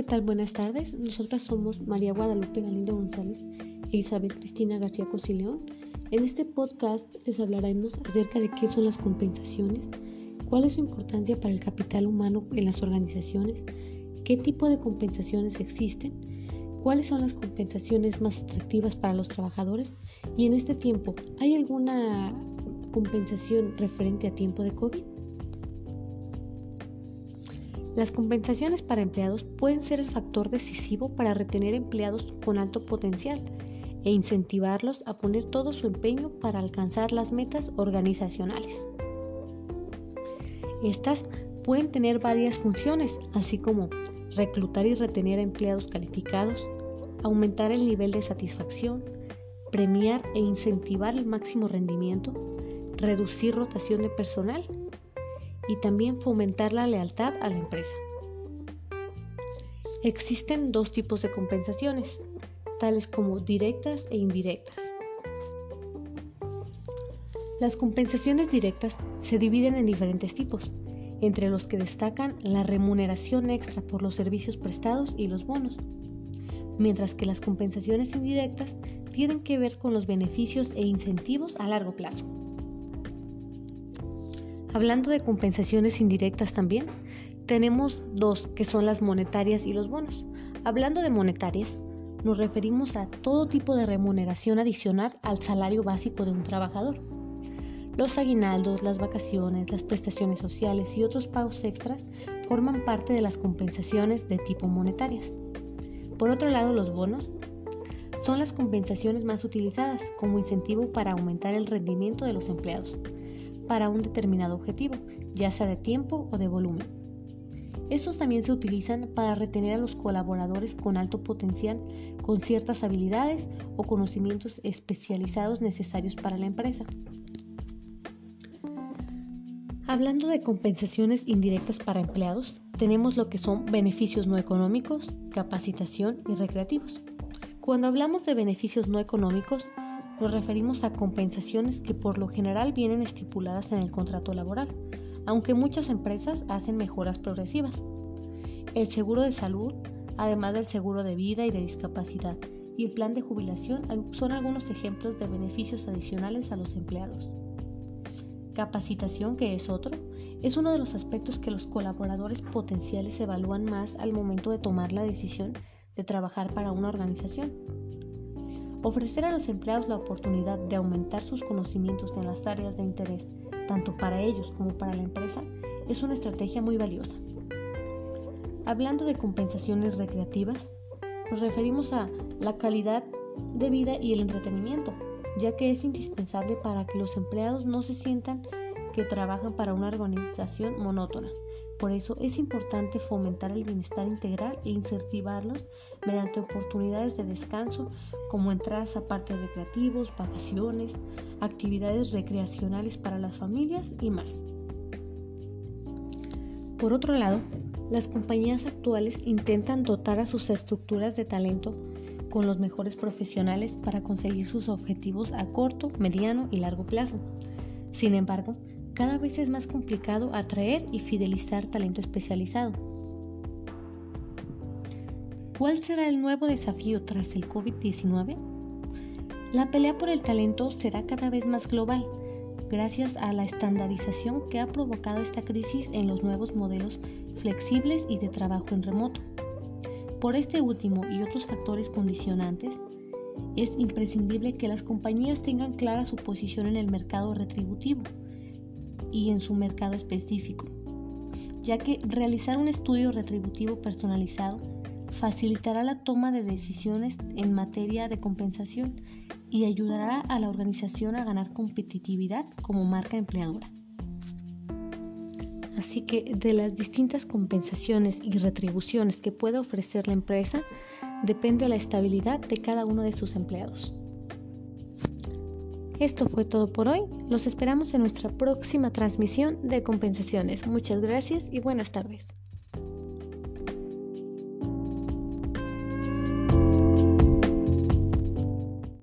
¿qué tal? Buenas tardes. Nosotras somos María Guadalupe Galindo González e Isabel Cristina García Cosileón. En este podcast les hablaremos acerca de qué son las compensaciones, cuál es su importancia para el capital humano en las organizaciones, qué tipo de compensaciones existen, cuáles son las compensaciones más atractivas para los trabajadores y en este tiempo, ¿hay alguna compensación referente a tiempo de COVID? Las compensaciones para empleados pueden ser el factor decisivo para retener empleados con alto potencial e incentivarlos a poner todo su empeño para alcanzar las metas organizacionales. Estas pueden tener varias funciones, así como reclutar y retener empleados calificados, aumentar el nivel de satisfacción, premiar e incentivar el máximo rendimiento, reducir rotación de personal y también fomentar la lealtad a la empresa. Existen dos tipos de compensaciones, tales como directas e indirectas. Las compensaciones directas se dividen en diferentes tipos, entre los que destacan la remuneración extra por los servicios prestados y los bonos, mientras que las compensaciones indirectas tienen que ver con los beneficios e incentivos a largo plazo. Hablando de compensaciones indirectas también, tenemos dos, que son las monetarias y los bonos. Hablando de monetarias, nos referimos a todo tipo de remuneración adicional al salario básico de un trabajador. Los aguinaldos, las vacaciones, las prestaciones sociales y otros pagos extras forman parte de las compensaciones de tipo monetarias. Por otro lado, los bonos son las compensaciones más utilizadas como incentivo para aumentar el rendimiento de los empleados para un determinado objetivo, ya sea de tiempo o de volumen. Estos también se utilizan para retener a los colaboradores con alto potencial, con ciertas habilidades o conocimientos especializados necesarios para la empresa. Hablando de compensaciones indirectas para empleados, tenemos lo que son beneficios no económicos, capacitación y recreativos. Cuando hablamos de beneficios no económicos, nos referimos a compensaciones que por lo general vienen estipuladas en el contrato laboral, aunque muchas empresas hacen mejoras progresivas. El seguro de salud, además del seguro de vida y de discapacidad, y el plan de jubilación son algunos ejemplos de beneficios adicionales a los empleados. Capacitación, que es otro, es uno de los aspectos que los colaboradores potenciales evalúan más al momento de tomar la decisión de trabajar para una organización. Ofrecer a los empleados la oportunidad de aumentar sus conocimientos en las áreas de interés, tanto para ellos como para la empresa, es una estrategia muy valiosa. Hablando de compensaciones recreativas, nos referimos a la calidad de vida y el entretenimiento, ya que es indispensable para que los empleados no se sientan que trabajan para una organización monótona. Por eso es importante fomentar el bienestar integral e incentivarlos mediante oportunidades de descanso como entradas a parques recreativos, vacaciones, actividades recreacionales para las familias y más. Por otro lado, las compañías actuales intentan dotar a sus estructuras de talento con los mejores profesionales para conseguir sus objetivos a corto, mediano y largo plazo. Sin embargo, cada vez es más complicado atraer y fidelizar talento especializado. ¿Cuál será el nuevo desafío tras el COVID-19? La pelea por el talento será cada vez más global, gracias a la estandarización que ha provocado esta crisis en los nuevos modelos flexibles y de trabajo en remoto. Por este último y otros factores condicionantes, es imprescindible que las compañías tengan clara su posición en el mercado retributivo y en su mercado específico, ya que realizar un estudio retributivo personalizado facilitará la toma de decisiones en materia de compensación y ayudará a la organización a ganar competitividad como marca empleadora. Así que de las distintas compensaciones y retribuciones que pueda ofrecer la empresa depende la estabilidad de cada uno de sus empleados. Esto fue todo por hoy. Los esperamos en nuestra próxima transmisión de compensaciones. Muchas gracias y buenas tardes.